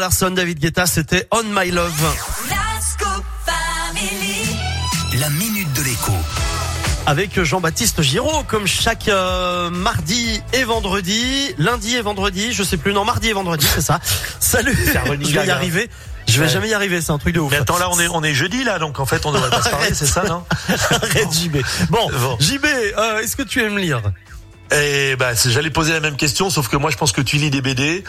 Larson, David Guetta, c'était On My Love. La minute de l'écho. Avec Jean-Baptiste Giraud, comme chaque euh, mardi et vendredi, lundi et vendredi, je sais plus, non, mardi et vendredi, c'est ça. Salut, je vais y arriver. Je vais Ouais. jamais y arriver, c'est un truc de ouf. Mais attends, là, on est, on est jeudi, là, donc en fait, on devrait pas se parler, c'est ça, non? Arrête JB. Bon, Bon. JB, euh, est-ce que tu aimes lire? Et bah, j'allais poser la même question, sauf que moi, je pense que tu lis des BD.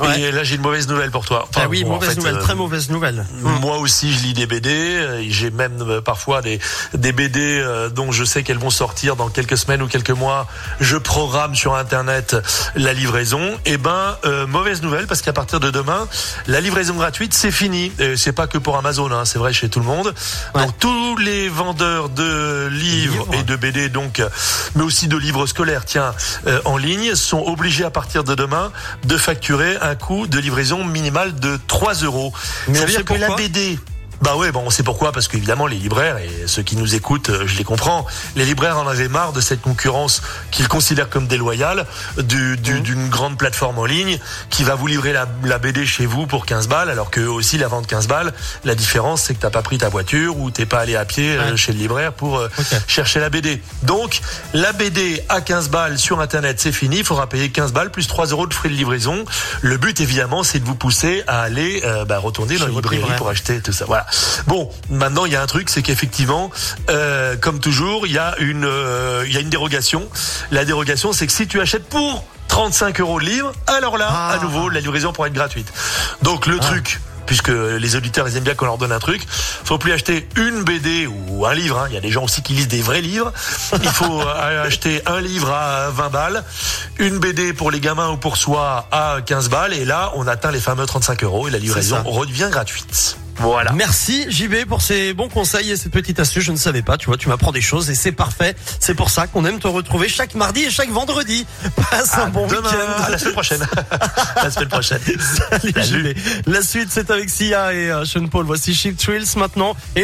Ouais. Et là, j'ai une mauvaise nouvelle pour toi. Enfin, Ah oui, bon, en mauvaise fait, nouvelle, euh, très mauvaise nouvelle. Hum. Moi aussi, je lis des BD. euh, J'ai même euh, parfois des, des BD dont je sais qu'elles vont sortir dans quelques semaines ou quelques mois. Je programme sur Internet la livraison. Et ben, euh, mauvaise nouvelle parce qu'à partir de demain, la livraison gratuite, c'est fini. C'est pas que pour Amazon, hein, c'est vrai chez tout le monde. Ouais. Donc tous les vendeurs de livres Livres. et de BD, donc, mais aussi de livres scolaires, euh, en ligne, sont obligés à partir de demain de facturer un coût de livraison minimal de 3 euros. Mais Ça on veut sait dire que la pourquoi BD. Bah ouais, bon, on sait pourquoi, parce qu'évidemment, les libraires, et ceux qui nous écoutent, euh, je les comprends, les libraires en avaient marre de cette concurrence qu'ils considèrent comme déloyale du- Mmh. du- d'une grande plateforme en ligne qui va vous livrer la, la BD chez vous pour 15 balles, alors qu'eux aussi la vendent 15 balles. La différence, c'est que t'as pas pris ta voiture ou t'es pas allé à pied euh, Ouais. chez le libraire pour euh, chercher la BD. Donc, la BD à 15 balles sur Internet, c'est fini. Il faudra payer 15 balles plus 3 euros de frais de livraison. Le but, évidemment, c'est de vous pousser à aller euh, bah, retourner dans Chez une votre librairie libraire. pour acheter tout ça. Voilà. Bon, maintenant, il y a un truc, c'est qu'effectivement, euh, comme toujours, il y a une, euh, il y a une dérogation. La dérogation, c'est que si tu achètes pour 35 euros le livre, alors là, Ah. à nouveau, la livraison pourra être gratuite. Donc, le truc. Puisque les auditeurs ils aiment bien qu'on leur donne un truc, faut plus acheter une BD ou un livre. hein. Il y a des gens aussi qui lisent des vrais livres. Il faut euh, acheter un livre à 20 balles, une BD pour les gamins ou pour soi à 15 balles, et là on atteint les fameux 35 euros et la livraison redevient gratuite. Voilà. Merci JB pour ces bons conseils et cette petite astuce. Je ne savais pas, tu vois, tu m'apprends des choses et c'est parfait. C'est pour ça qu'on aime te retrouver chaque mardi et chaque vendredi. Passe un bon week-end. à la semaine prochaine. la semaine prochaine. Salut, Salut. JB. La suite, c'est avec Sia et euh, Sean Paul. Voici Ship Thrills maintenant. Et